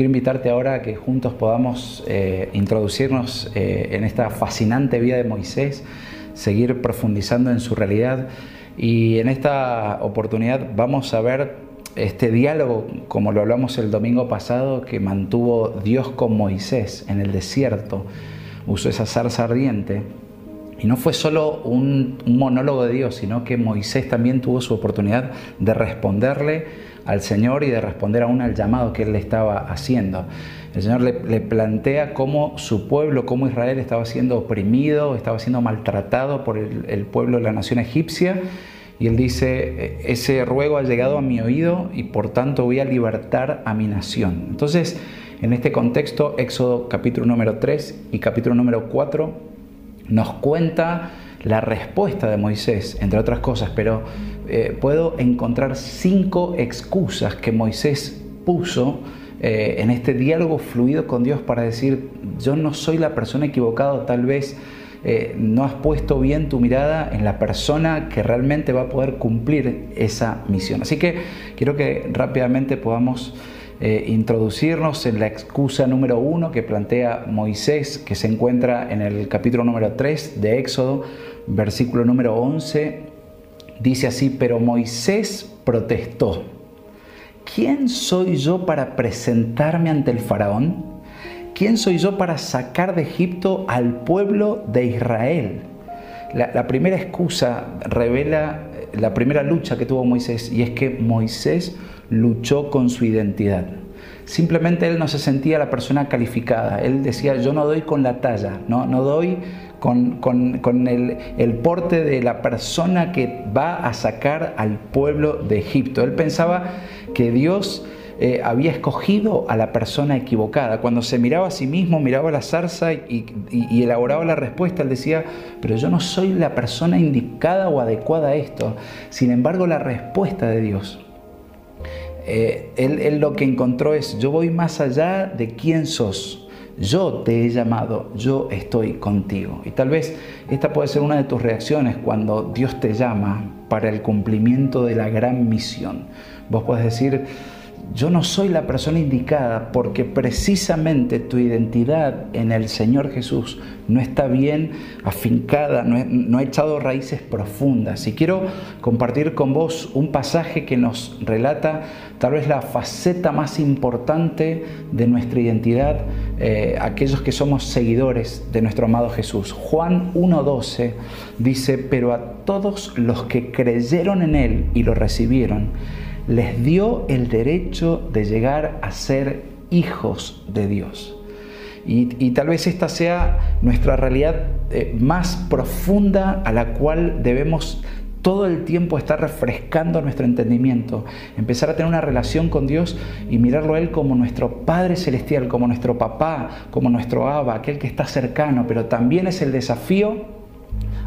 Quiero invitarte ahora a que juntos podamos eh, introducirnos eh, en esta fascinante vida de Moisés, seguir profundizando en su realidad y en esta oportunidad vamos a ver este diálogo, como lo hablamos el domingo pasado, que mantuvo Dios con Moisés en el desierto. Usó esa zarza ardiente y no fue solo un, un, monólogo de Dios, sino que Moisés también tuvo su oportunidad de responderle al Señor y de responder aún al llamado que él le estaba haciendo. El Señor le, plantea cómo su pueblo, cómo Israel estaba siendo oprimido, estaba siendo maltratado por el, el pueblo de la nación egipcia. Y él dice, ese ruego ha llegado a mi oído y por tanto voy a libertar a mi nación. Entonces, en este contexto, Éxodo capítulo número 3 y capítulo número 4 nos cuenta la respuesta de Moisés, entre otras cosas, pero eh, puedo encontrar cinco excusas que Moisés puso eh, en este diálogo fluido con Dios para decir, yo no soy la persona equivocada, tal vez eh, no has puesto bien tu mirada en la persona que realmente va a poder cumplir esa misión. Así que quiero que rápidamente podamos introducirnos en la excusa número uno que plantea Moisés, que se encuentra en el capítulo número 3 de Éxodo, versículo número 11. Dice así, pero Moisés protestó. ¿Quién soy yo para presentarme ante el faraón? ¿Quién soy yo para sacar de Egipto al pueblo de Israel? La, primera excusa revela la primera lucha que tuvo Moisés y es que Moisés luchó con su identidad. Simplemente él no se sentía la persona calificada. Él decía, yo no doy con la talla, no, no doy con, con, el, porte de la persona que va a sacar al pueblo de Egipto. Él pensaba que Dios eh, había escogido a la persona equivocada. Cuando se miraba a sí mismo, miraba la zarza y, elaboraba la respuesta, él decía, pero yo no soy la persona indicada o adecuada a esto. Sin embargo, la respuesta de Dios, eh, él lo que encontró es, yo voy más allá de quién sos. Yo te he llamado, yo estoy contigo. Y tal vez esta puede ser una de tus reacciones cuando Dios te llama para el cumplimiento de la gran misión. Vos podés decir, yo no soy la persona indicada porque precisamente tu identidad en el Señor Jesús no está bien afincada, no, ha echado raíces profundas. Y quiero compartir con vos un pasaje que nos relata tal vez la faceta más importante de nuestra identidad, eh, aquellos que somos seguidores de nuestro amado Jesús. Juan 1.12 dice, pero a todos los que creyeron en Él y lo recibieron, les dio el derecho de llegar a ser hijos de Dios. Y, tal vez esta sea nuestra realidad eh, más profunda a la cual debemos todo el tiempo estar refrescando nuestro entendimiento, empezar a tener una relación con Dios y mirarlo a Él como nuestro Padre Celestial, como nuestro papá, como nuestro Abba, aquel que está cercano, pero también es el desafío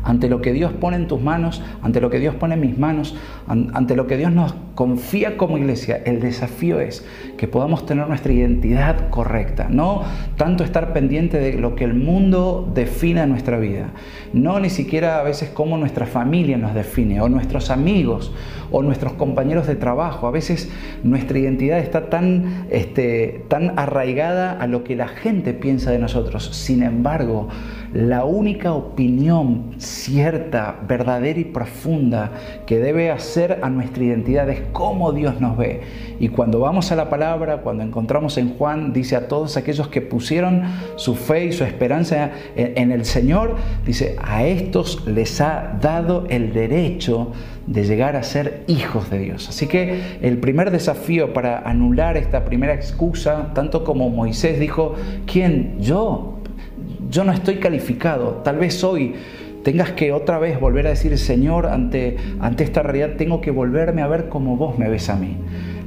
ante lo que Dios pone en tus manos, ante lo que Dios pone en mis manos, ante lo que Dios nos confía como iglesia, el desafío es que podamos tener nuestra identidad correcta, no tanto estar pendiente de lo que el mundo define en nuestra vida, no ni siquiera a veces cómo nuestra familia nos define, o nuestros amigos, o nuestros compañeros de trabajo. A veces nuestra identidad está tan, este, tan arraigada a lo que la gente piensa de nosotros. Sin embargo, la única opinión cierta, verdadera y profunda que debe hacer a nuestra identidad es cómo Dios nos ve. Y cuando vamos a la palabra, cuando encontramos en Juan, dice a todos aquellos que pusieron su fe y su esperanza en el Señor, dice, a estos les ha dado el derecho de llegar a ser hijos de Dios. Así que el primer desafío para anular esta primera excusa, tanto como Moisés dijo, ¿quién? Yo. Yo no estoy calificado. Tal vez hoy tengas que otra vez volver a decir, Señor, ante, ante esta realidad tengo que volverme a ver como vos me ves a mí.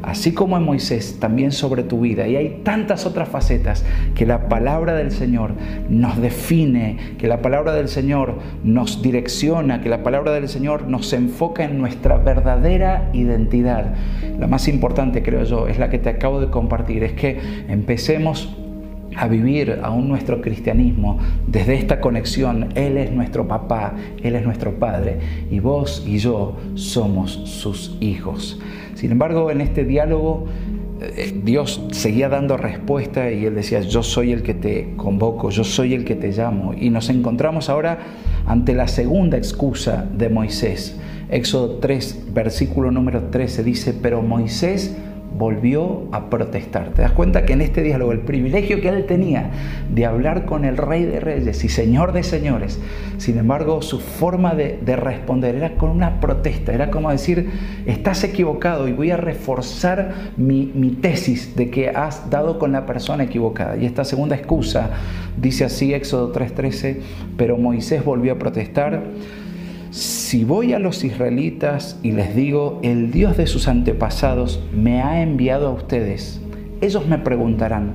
así como en Moisés, también sobre tu vida. Y hay tantas otras facetas que la palabra del Señor nos define, que la palabra del Señor nos direcciona, que la palabra del Señor nos enfoca en nuestra verdadera identidad. La más importante, creo yo, es la que te acabo de compartir, es que empecemos a vivir aún nuestro cristianismo desde esta conexión. Él es nuestro papá, Él es nuestro padre y vos y yo somos sus hijos. Sin embargo, en este diálogo eh, Dios seguía dando respuesta y Él decía, yo soy el que te convoco, yo soy el que te llamo. Y nos encontramos ahora ante la segunda excusa de Moisés. Éxodo 3, versículo número 13 dice, pero Moisés volvió a protestar. Te das cuenta que en este diálogo el privilegio que él tenía de hablar con el rey de reyes y señor de señores, sin embargo su forma de, responder era con una protesta, era como decir, estás equivocado y voy a reforzar mi, mi tesis de que has dado con la persona equivocada. Y esta segunda excusa dice así Éxodo 3:13, pero Moisés volvió a protestar si voy a los israelitas y les digo, el Dios de sus antepasados me ha enviado a ustedes, ellos me preguntarán,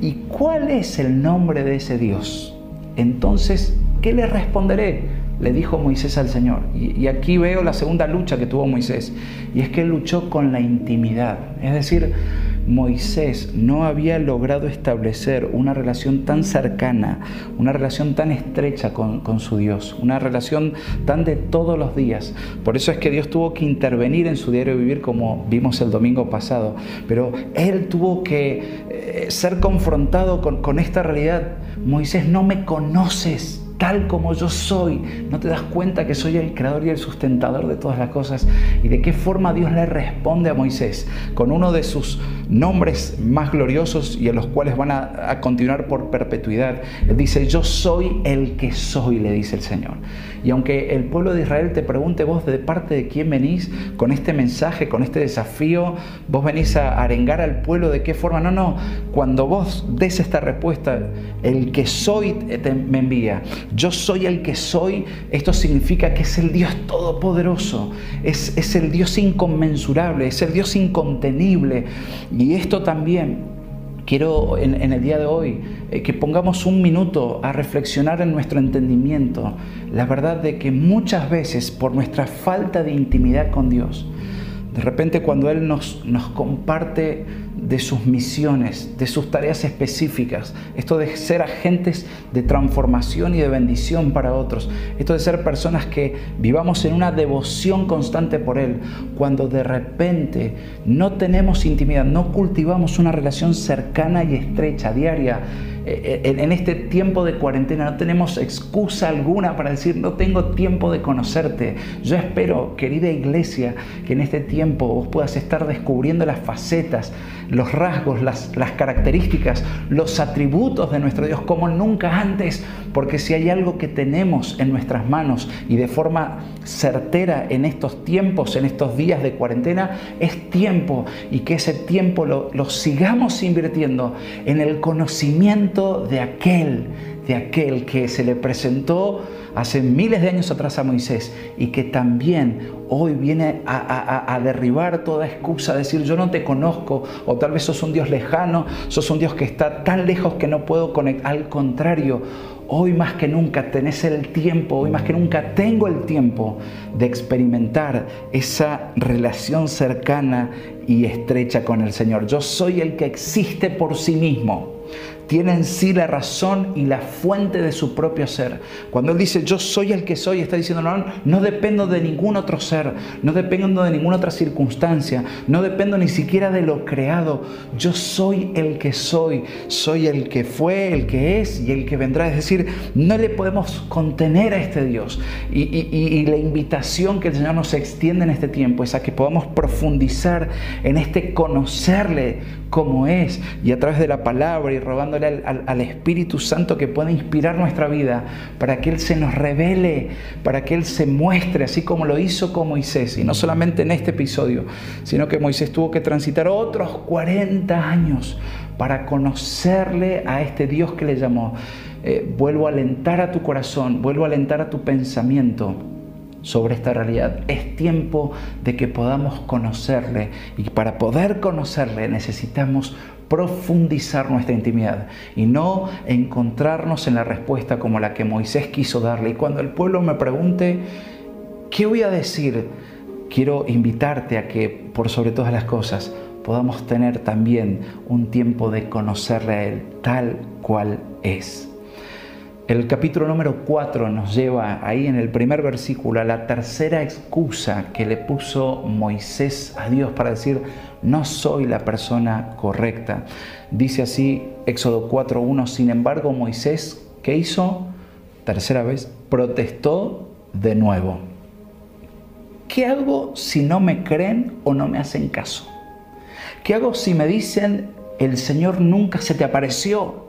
¿y cuál es el nombre de ese Dios? Entonces, ¿qué les responderé? Le dijo Moisés al Señor. Y, aquí veo la segunda lucha que tuvo Moisés, y es que luchó con la intimidad. Es decir, Moisés no había logrado establecer una relación tan cercana, una relación tan estrecha con, su Dios, una relación tan de todos los días. Por eso es que Dios tuvo que intervenir en su diario vivir como vimos el domingo pasado. Pero él tuvo que eh, ser confrontado con, con esta realidad. Moisés, no me conoces tal como yo soy. ¿No te das cuenta que soy el creador y el sustentador de todas las cosas? ¿Y de qué forma Dios le responde a Moisés? Con uno de sus nombres más gloriosos y a los cuales van a, continuar por perpetuidad. Él dice, yo soy el que soy, le dice el Señor. Y aunque el pueblo de Israel te pregunte vos de parte de quién venís con este mensaje, con este desafío, vos venís a arengar al pueblo de qué forma. No, no, cuando vos des esta respuesta, el que soy te, me envía. Yo soy el que soy, esto significa que es el Dios todopoderoso, es, es el Dios inconmensurable, es el Dios incontenible. Y esto también quiero en, el día de hoy eh, que pongamos un minuto a reflexionar en nuestro entendimiento. La verdad de que muchas veces por nuestra falta de intimidad con Dios, de repente cuando Él nos, nos comparte de sus misiones, de sus tareas específicas, esto de ser agentes de transformación y de bendición para otros, esto de ser personas que vivamos en una devoción constante por Él, cuando de repente no tenemos intimidad, no cultivamos una relación cercana y estrecha, diaria, eh, eh, en este tiempo de cuarentena no tenemos excusa alguna para decir no tengo tiempo de conocerte. Yo espero, querida iglesia, que en este tiempo vos puedas estar descubriendo las facetas, los rasgos, las, las características, los atributos de nuestro Dios como nunca antes, porque si hay algo que tenemos en nuestras manos y de forma certera en estos tiempos, en estos días de cuarentena, es tiempo y que ese tiempo lo, lo sigamos invirtiendo en el conocimiento de aquel, de aquel que se le presentó hace miles de años atrás a Moisés y que también hoy viene a, derribar toda excusa, decir yo no te conozco o tal vez sos un Dios lejano, sos un Dios que está tan lejos que no puedo conectar. Al contrario, hoy más que nunca tenés el tiempo, hoy más que nunca tengo el tiempo de experimentar esa relación cercana y estrecha con el Señor. Yo soy el que existe por sí mismo tiene en sí la razón y la fuente de su propio ser. Cuando Él dice yo soy el que soy, está diciendo no, no dependo de ningún otro ser, no dependo de ninguna otra circunstancia, no dependo ni siquiera de lo creado. Yo soy el que soy, soy el que fue, el que es y el que vendrá. Es decir, no le podemos contener a este Dios. Y, y la invitación que el Señor nos extiende en este tiempo es a que podamos profundizar en este conocerle como es y a través de la palabra y robándole al, Espíritu Santo que pueda inspirar nuestra vida para que Él se nos revele, para que Él se muestre así como lo hizo con Moisés y no solamente en este episodio, sino que Moisés tuvo que transitar otros 40 años para conocerle a este Dios que le llamó. Eh, vuelvo a alentar a tu corazón, vuelvo a alentar a tu pensamiento sobre esta realidad. Es tiempo de que podamos conocerle y para poder conocerle necesitamos profundizar nuestra intimidad y no encontrarnos en la respuesta como la que Moisés quiso darle. Y cuando el pueblo me pregunte, ¿qué voy a decir? Quiero invitarte a que, por sobre todas las cosas, podamos tener también un tiempo de conocerle a Él tal cual es. El capítulo número 4 nos lleva ahí en el primer versículo a la tercera excusa que le puso Moisés a Dios para decir, no soy la persona correcta. Dice así Éxodo 4.1, sin embargo Moisés, ¿qué hizo? Tercera vez, protestó de nuevo. ¿Qué hago si no me creen o no me hacen caso? ¿Qué hago si me dicen, el Señor nunca se te apareció?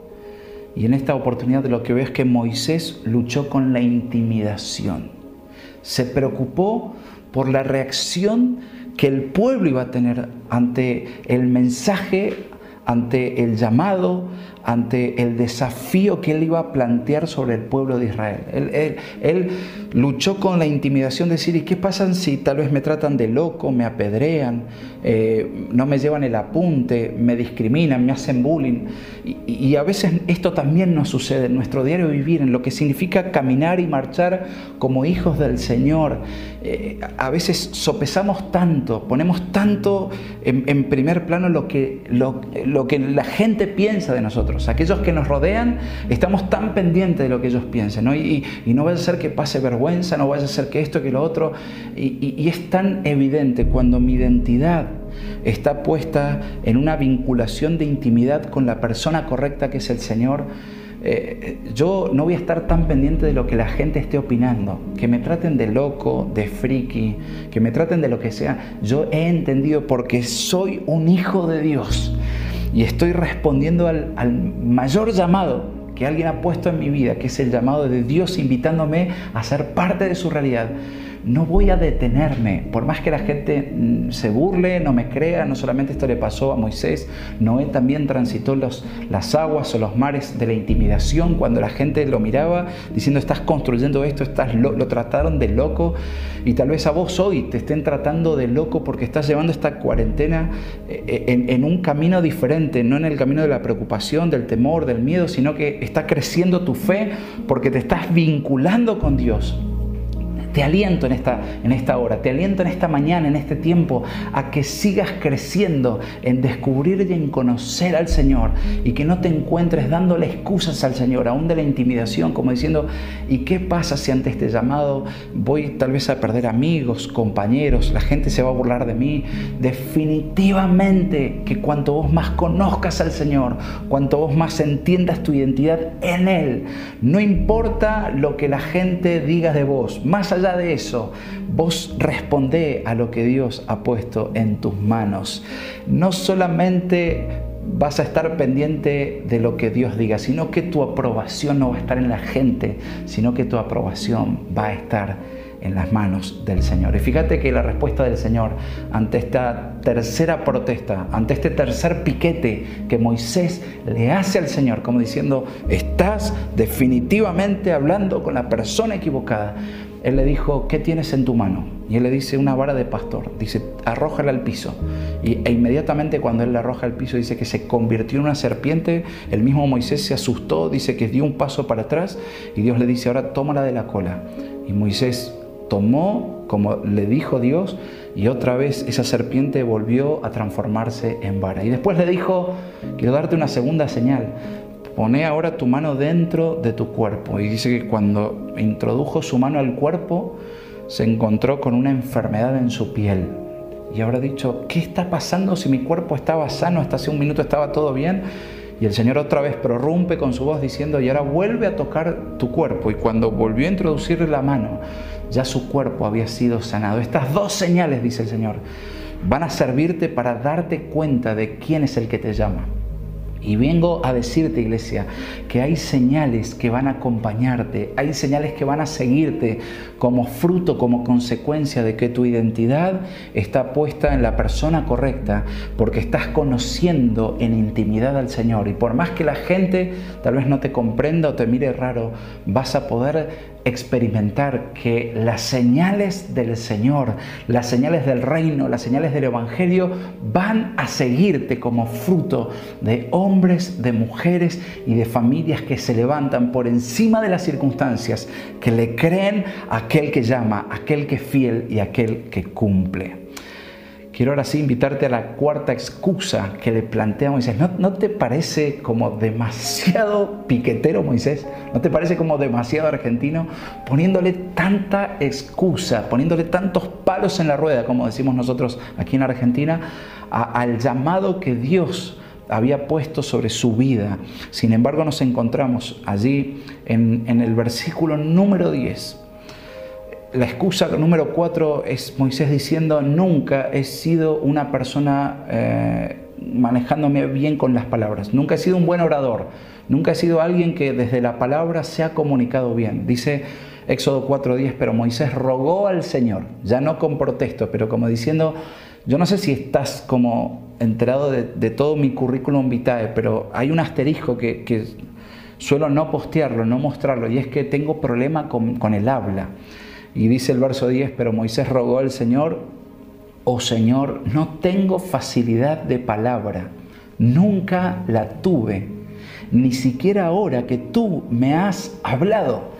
Y en esta oportunidad lo que veo es que Moisés luchó con la intimidación. Se preocupó por la reacción que el pueblo iba a tener ante el mensaje, ante el llamado, ante el desafío que él iba a plantear sobre el pueblo de Israel. Él, luchó con la intimidación de decir, ¿y qué pasa si tal vez me tratan de loco, me apedrean, eh, no me llevan el apunte, me discriminan, me hacen bullying? Y, a veces esto también nos sucede en nuestro diario vivir, en lo que significa caminar y marchar como hijos del Señor. Eh, a veces sopesamos tanto, ponemos tanto en, primer plano lo que, lo que la gente piensa de nosotros aquellos que nos rodean, estamos tan pendientes de lo que ellos piensen, Y, no vaya a ser que pase vergüenza, no vaya a ser que esto, que lo otro, y, es tan evidente cuando mi identidad está puesta en una vinculación de intimidad con la persona correcta que es el Señor, eh, yo no voy a estar tan pendiente de lo que la gente esté opinando, que me traten de loco, de friki, que me traten de lo que sea. Yo he entendido porque soy un hijo de Dios y estoy respondiendo al, mayor llamado que alguien ha puesto en mi vida, que es el llamado de Dios invitándome a ser parte de su realidad no voy a detenerme, por más que la gente mm, se burle, no me crea, no solamente esto le pasó a Moisés, Noé también transitó las aguas o los mares de la intimidación cuando la gente lo miraba diciendo estás construyendo esto, estás lo, trataron de loco y tal vez a vos hoy te estén tratando de loco porque estás llevando esta cuarentena eh, eh, en, en un camino diferente, no en el camino de la preocupación, del temor, del miedo, sino que está creciendo tu fe porque te estás vinculando con Dios. Te aliento en esta, en esta hora, te aliento en esta mañana, en este tiempo, a que sigas creciendo en descubrir y en conocer al Señor y que no te encuentres dándole excusas al Señor, aún de la intimidación, como diciendo, ¿y qué pasa si ante este llamado voy tal vez a perder amigos, compañeros, la gente se va a burlar de mí? Definitivamente que cuanto vos más conozcas al Señor, cuanto vos más entiendas tu identidad en Él, no importa lo que la gente diga de vos, más allá allá de eso, vos responde a lo que Dios ha puesto en tus manos. No solamente vas a estar pendiente de lo que Dios diga, sino que tu aprobación no va a estar en la gente, sino que tu aprobación va a estar en las manos del Señor. Y fíjate que la respuesta del Señor ante esta tercera protesta, ante este tercer piquete que Moisés le hace al Señor, como diciendo, estás definitivamente hablando con la persona equivocada, él le dijo, ¿qué tienes en tu mano? Y él le dice, una vara de pastor. Dice, arrójala al piso. Y, e inmediatamente cuando él la arroja al piso, dice que se convirtió en una serpiente. El mismo Moisés se asustó, dice que dio un paso para atrás. Y Dios le dice, ahora tómala de la cola. Y Moisés tomó, como le dijo Dios, y otra vez esa serpiente volvió a transformarse en vara. Y después le dijo, quiero darte una segunda señal Pone ahora tu mano dentro de tu cuerpo. Y dice que cuando introdujo su mano al cuerpo, se encontró con una enfermedad en su piel. Y habrá dicho, ¿qué está pasando si mi cuerpo estaba sano? Hasta hace un minuto estaba todo bien. Y el Señor otra vez prorrumpe con su voz diciendo, y ahora vuelve a tocar tu cuerpo. Y cuando volvió a introducirle la mano, ya su cuerpo había sido sanado. Estas dos señales, dice el Señor, van a servirte para darte cuenta de quién es el que te llama. Y vengo a decirte, iglesia, que hay señales que van a acompañarte, hay señales que van a seguirte como fruto, como consecuencia de que tu identidad está puesta en la persona correcta, porque estás conociendo en intimidad al Señor. Y por más que la gente tal vez no te comprenda o te mire raro, vas a poder experimentar que las señales del Señor, las señales del reino, las señales del Evangelio van a seguirte como fruto de hombres, de mujeres y de familias que se levantan por encima de las circunstancias, que le creen a aquel que llama, aquel que es fiel y aquel que cumple. Quiero ahora sí invitarte a la cuarta excusa que le plantea Moisés. ¿No, te parece como demasiado piquetero Moisés? ¿No te parece como demasiado argentino? Poniéndole tanta excusa, poniéndole tantos palos en la rueda, como decimos nosotros aquí en Argentina, al llamado que Dios había puesto sobre su vida. Sin embargo, nos encontramos allí en, en el versículo número 10 la excusa número cuatro es Moisés diciendo, nunca he sido una persona eh, manejándome bien con las palabras, nunca he sido un buen orador, nunca he sido alguien que desde la palabra se ha comunicado bien. Dice Éxodo 4.10, pero Moisés rogó al Señor, ya no con protesto, pero como diciendo, yo no sé si estás como enterado de, todo mi currículum vitae, pero hay un asterisco que, suelo no postearlo, no mostrarlo, y es que tengo problema con el habla. Y dice el verso 10, pero Moisés rogó al Señor, oh Señor, no tengo facilidad de palabra, nunca la tuve, ni siquiera ahora que tú me has hablado.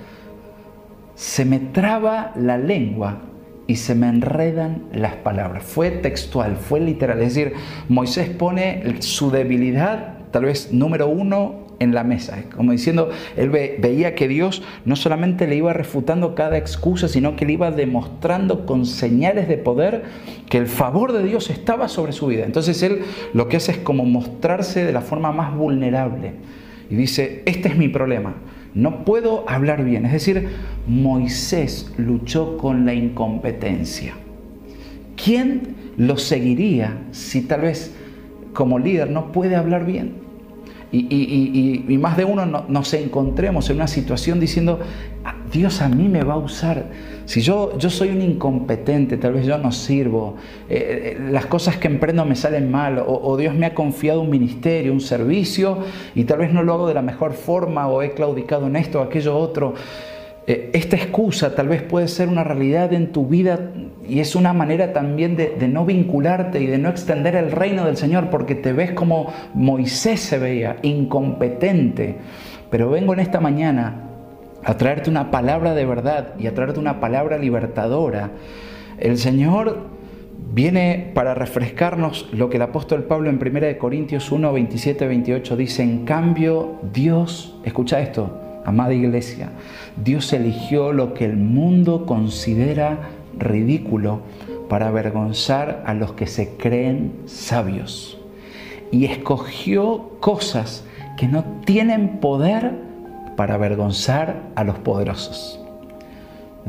Se me traba la lengua y se me enredan las palabras. Fue textual, fue literal. Es decir, Moisés pone su debilidad, tal vez número uno, en la mesa. Como diciendo, él veía que Dios no solamente le iba refutando cada excusa, sino que le iba demostrando con señales de poder que el favor de Dios estaba sobre su vida. Entonces él lo que hace es como mostrarse de la forma más vulnerable. Y dice, este es mi problema. No puedo hablar bien. Es decir, Moisés luchó con la incompetencia. ¿Quién lo seguiría si tal vez como líder no puede hablar bien? Y, más de uno nos encontremos en una situación diciendo, ah, Dios a mí me va a usar. Si yo, yo soy un incompetente, tal vez yo no sirvo, eh, eh, las cosas que emprendo me salen mal, o, o, Dios me ha confiado un ministerio, un servicio, y tal vez no lo hago de la mejor forma, o he claudicado en esto o aquello otro. Eh, esta excusa tal vez puede ser una realidad en tu vida y es una manera también de, no vincularte y de no extender el reino del Señor porque te ves como Moisés se veía, incompetente. Pero vengo en esta mañana a traerte una palabra de verdad y a traerte una palabra libertadora. El Señor viene para refrescarnos lo que el apóstol Pablo en 1 Corintios 1, 27, 28 dice, en cambio Dios, escucha esto, Amada iglesia, Dios eligió lo que el mundo considera ridículo para avergonzar a los que se creen sabios. Y escogió cosas que no tienen poder para avergonzar a los poderosos.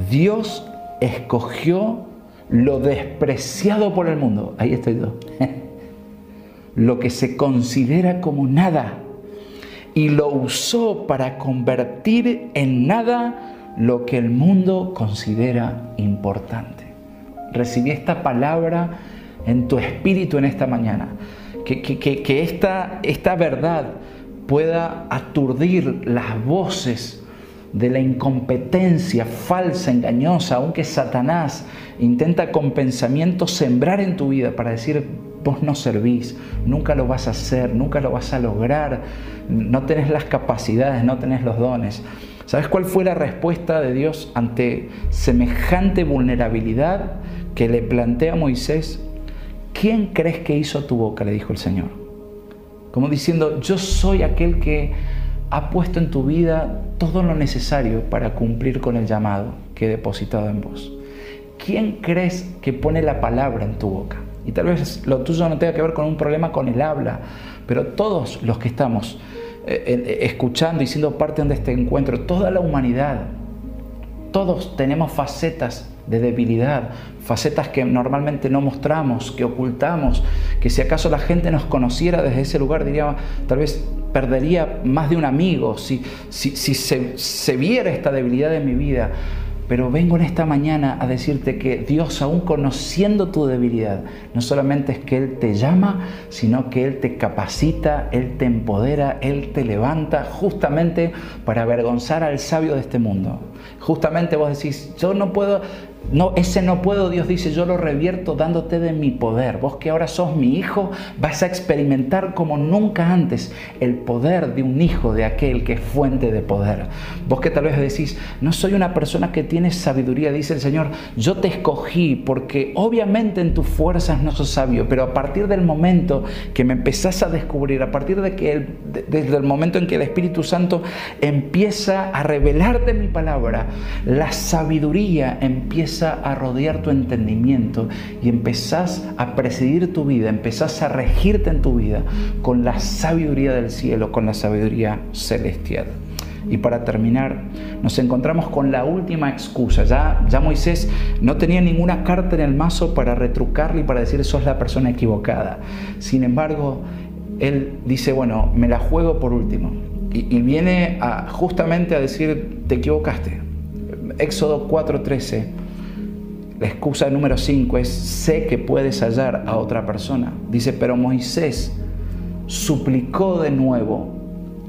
Dios escogió lo despreciado por el mundo. Ahí estoy yo. lo que se considera como nada y lo usó para convertir en nada lo que el mundo considera importante. Recibí esta palabra en tu espíritu en esta mañana. Que, que, esta, esta verdad pueda aturdir las voces de la incompetencia falsa, engañosa, aunque Satanás intenta con pensamiento sembrar en tu vida para decir, vos no servís, nunca lo vas a hacer, nunca lo vas a lograr, no tenés las capacidades, no tenés los dones. ¿Sabes cuál fue la respuesta de Dios ante semejante vulnerabilidad que le plantea Moisés? ¿Quién crees que hizo tu boca? le dijo el Señor. Como diciendo, yo soy aquel que ha puesto en tu vida todo lo necesario para cumplir con el llamado que he depositado en vos. ¿Quién crees que pone la palabra en tu boca? Y tal vez lo tuyo no tenga que ver con un problema con el habla, pero todos los que estamos eh, eh, escuchando y siendo parte de este encuentro, toda la humanidad, todos tenemos facetas de debilidad, facetas que normalmente no mostramos, que ocultamos, que si acaso la gente nos conociera desde ese lugar diría, tal vez perdería más de un amigo, si, si, se, se viera esta debilidad en mi vida. Pero vengo en esta mañana a decirte que Dios, aún conociendo tu debilidad, no solamente es que Él te llama, sino que Él te capacita, Él te empodera, Él te levanta justamente para avergonzar al sabio de este mundo. Justamente vos decís, yo no puedo, no, ese no puedo, Dios dice, yo lo revierto dándote de mi poder. Vos que ahora sos mi hijo, vas a experimentar como nunca antes el poder de un hijo, de aquel que es fuente de poder. Vos que tal vez decís, no soy una persona que tiene sabiduría, dice el Señor, yo te escogí porque obviamente en tus fuerzas no sos sabio, pero a partir del momento que me empezás a descubrir, a partir de que desde el momento en que el Espíritu Santo empieza a revelarte mi palabra, la sabiduría empieza a rodear tu entendimiento y empezás a presidir tu vida, empezás a regirte en tu vida con la sabiduría del cielo, con la sabiduría celestial. Y para terminar, nos encontramos con la última excusa. Ya, ya Moisés no tenía ninguna carta en el mazo para retrucarle y para decir sos la persona equivocada. Sin embargo, él dice, bueno, me la juego por último. Y, viene justamente a decir, te equivocaste. Éxodo 4:13 la excusa número 5 es, sé que puedes hallar a otra persona. Dice, pero Moisés suplicó de nuevo,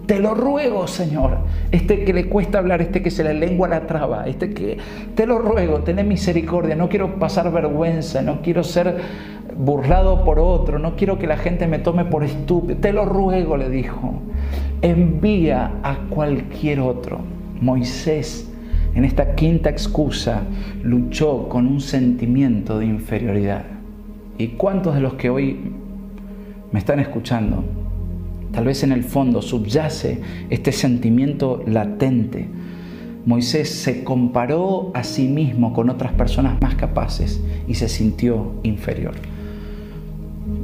te lo ruego, Señor, este que le cuesta hablar, este que se le lengua la traba, este que, te lo ruego, ten misericordia, no quiero pasar vergüenza, no quiero ser burlado por otro, no quiero que la gente me tome por estúpido, te lo ruego, le dijo, envía a cualquier otro. Moisés en esta quinta excusa, luchó con un sentimiento de inferioridad. ¿Y cuántos de los que hoy me están escuchando, tal vez en el fondo subyace este sentimiento latente? Moisés se comparó a sí mismo con otras personas más capaces y se sintió inferior.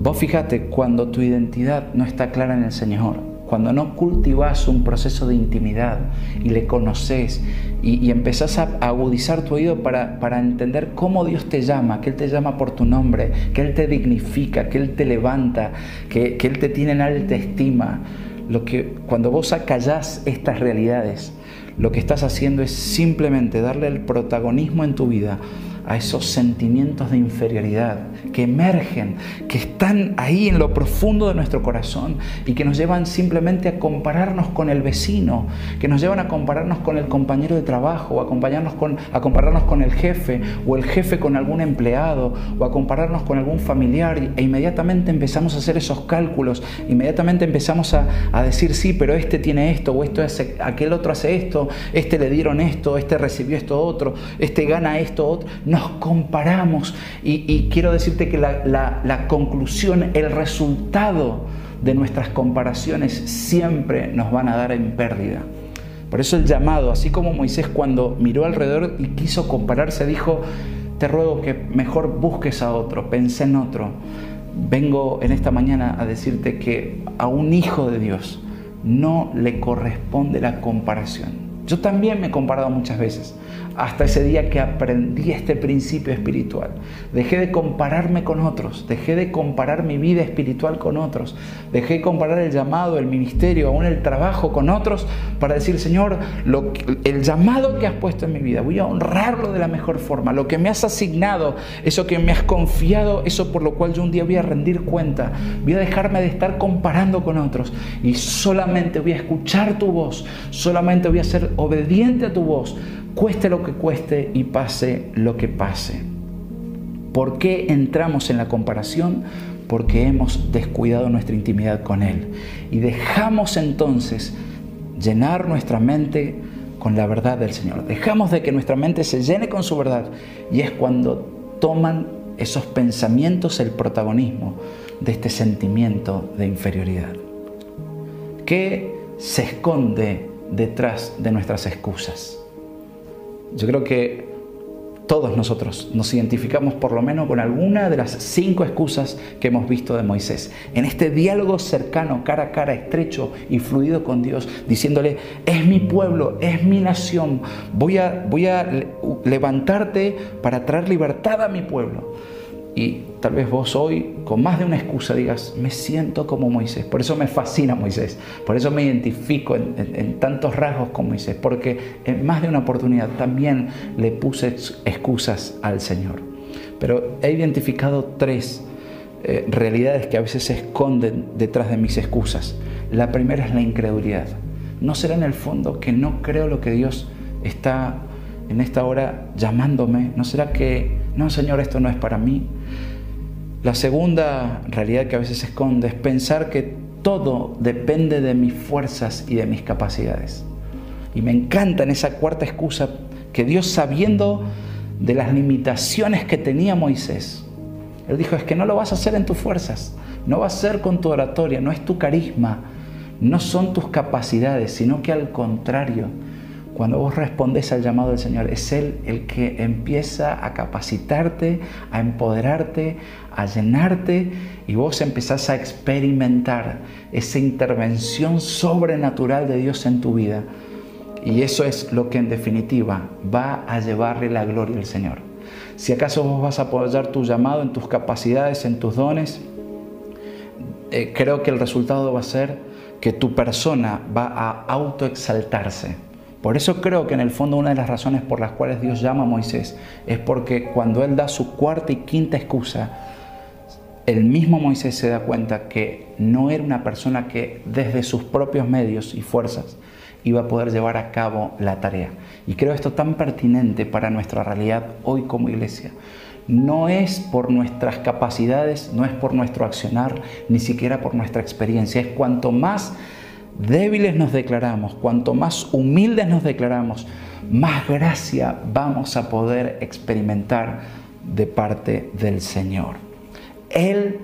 Vos fíjate, cuando tu identidad no está clara en el Señor, cuando no cultivas un proceso de intimidad y le conoces y, empezás a agudizar tu oído para, para, entender cómo Dios te llama, que Él te llama por tu nombre, que Él te dignifica, que Él te levanta, que, que Él te tiene en alta estima. Lo que, cuando vos acallás estas realidades, lo que estás haciendo es simplemente darle el protagonismo en tu vida a esos sentimientos de inferioridad que emergen, que están ahí en lo profundo de nuestro corazón y que nos llevan simplemente a compararnos con el vecino, que nos llevan a compararnos con el compañero de trabajo, o a, acompañarnos con, a compararnos con el jefe, o el jefe con algún empleado, o a compararnos con algún familiar, e inmediatamente empezamos a hacer esos cálculos, inmediatamente empezamos a, a decir, sí, pero este tiene esto, o esto hace, aquel otro hace esto, este le dieron esto, este recibió esto otro, este gana esto otro nos comparamos y, quiero decirte que la, conclusión, el resultado de nuestras comparaciones siempre nos van a dar en pérdida. Por eso el llamado, así como Moisés cuando miró alrededor y quiso compararse, dijo, te ruego que mejor busques a otro, pensé en otro. Vengo en esta mañana a decirte que a un hijo de Dios no le corresponde la comparación. Yo también me he comparado muchas veces hasta ese día que aprendí este principio espiritual. Dejé de compararme con otros, dejé de comparar mi vida espiritual con otros, dejé de comparar el llamado, el ministerio, aún el trabajo con otros para decir, Señor, el llamado que has puesto en mi vida, voy a honrarlo de la mejor forma, lo que me has asignado, eso que me has confiado, eso por lo cual yo un día voy a rendir cuenta, voy a dejarme de estar comparando con otros y solamente voy a escuchar tu voz, solamente voy a ser obediente a tu voz cueste lo que cueste y pase lo que pase. ¿Por qué entramos en la comparación? Porque hemos descuidado nuestra intimidad con Él. Y dejamos entonces llenar nuestra mente con la verdad del Señor. Dejamos de que nuestra mente se llene con su verdad. Y es cuando toman esos pensamientos el protagonismo de este sentimiento de inferioridad. ¿Qué se esconde detrás de nuestras excusas? Yo creo que todos nosotros nos identificamos por lo menos con alguna de las cinco excusas que hemos visto de Moisés. En este diálogo cercano, cara a cara, estrecho y fluido con Dios, diciéndole, es mi pueblo, es mi nación, voy a, voy a levantarte para traer libertad a mi pueblo. Y tal vez vos hoy, con más de una excusa, digas, me siento como Moisés. Por eso me fascina Moisés. Por eso me identifico en, tantos rasgos con Moisés. Porque en más de una oportunidad también le puse excusas al Señor. Pero he identificado tres eh, realidades que a veces se esconden detrás de mis excusas. La primera es la incredulidad. ¿No será en el fondo que no creo lo que Dios está en esta hora llamándome? ¿No será que, no Señor, esto no es para mí? La segunda realidad que a veces se esconde es pensar que todo depende de mis fuerzas y de mis capacidades. Y me encanta en esa cuarta excusa que Dios sabiendo de las limitaciones que tenía Moisés, él dijo, es que no lo vas a hacer en tus fuerzas, no va a ser con tu oratoria, no es tu carisma, no son tus capacidades, sino que al contrario, cuando vos respondes al llamado del Señor, es Él el que empieza a capacitarte, a empoderarte, a llenarte y vos empezás a experimentar esa intervención sobrenatural de Dios en tu vida. Y eso es lo que en definitiva va a llevarle la gloria al Señor. Si acaso vos vas a apoyar tu llamado en tus capacidades, en tus dones, eh, creo que el resultado va a ser que tu persona va a autoexaltarse. Por eso creo que en el fondo una de las razones por las cuales Dios llama a Moisés es porque cuando Él da su cuarta y quinta excusa, el mismo Moisés se da cuenta que no era una persona que desde sus propios medios y fuerzas iba a poder llevar a cabo la tarea. Y creo esto tan pertinente para nuestra realidad hoy como iglesia no es por nuestras capacidades, no es por nuestro accionar, ni siquiera por nuestra experiencia. Es cuanto más débiles nos declaramos, cuanto más humildes nos declaramos, más gracia vamos a poder experimentar de parte del Señor. Él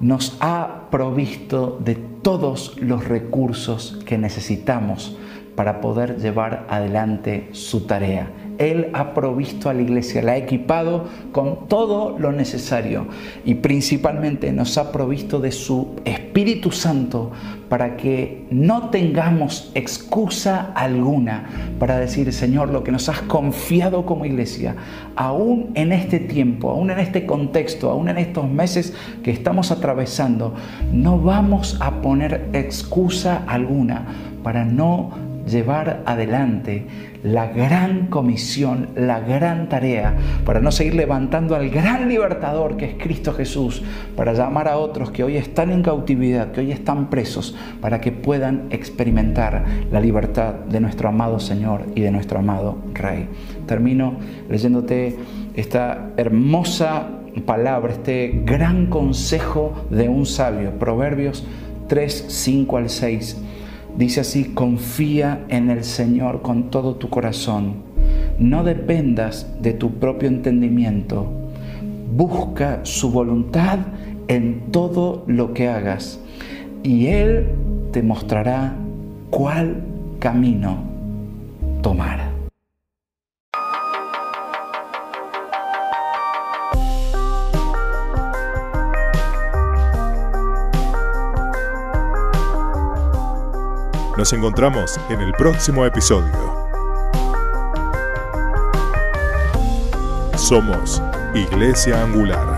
nos ha provisto de todos los recursos que necesitamos para poder llevar adelante su tarea. Él ha provisto a la iglesia, la ha equipado con todo lo necesario. Y principalmente nos ha provisto de su Espíritu Santo para que no tengamos excusa alguna para decir, Señor, lo que nos has confiado como iglesia, aún en este tiempo, aún en este contexto, aún en estos meses que estamos atravesando, no vamos a poner excusa alguna para no llevar adelante la gran comisión, la gran tarea, para no seguir levantando al gran libertador que es Cristo Jesús, para llamar a otros que hoy están en cautividad, que hoy están presos, para que puedan experimentar la libertad de nuestro amado Señor y de nuestro amado Rey. Termino leyéndote esta hermosa palabra, este gran consejo de un sabio, Proverbios 3, 5 al 6 Dice así, confía en el Señor con todo tu corazón. No dependas de tu propio entendimiento. Busca su voluntad en todo lo que hagas y Él te mostrará cuál camino tomar. Nos encontramos en el próximo episodio. Somos Iglesia Angular.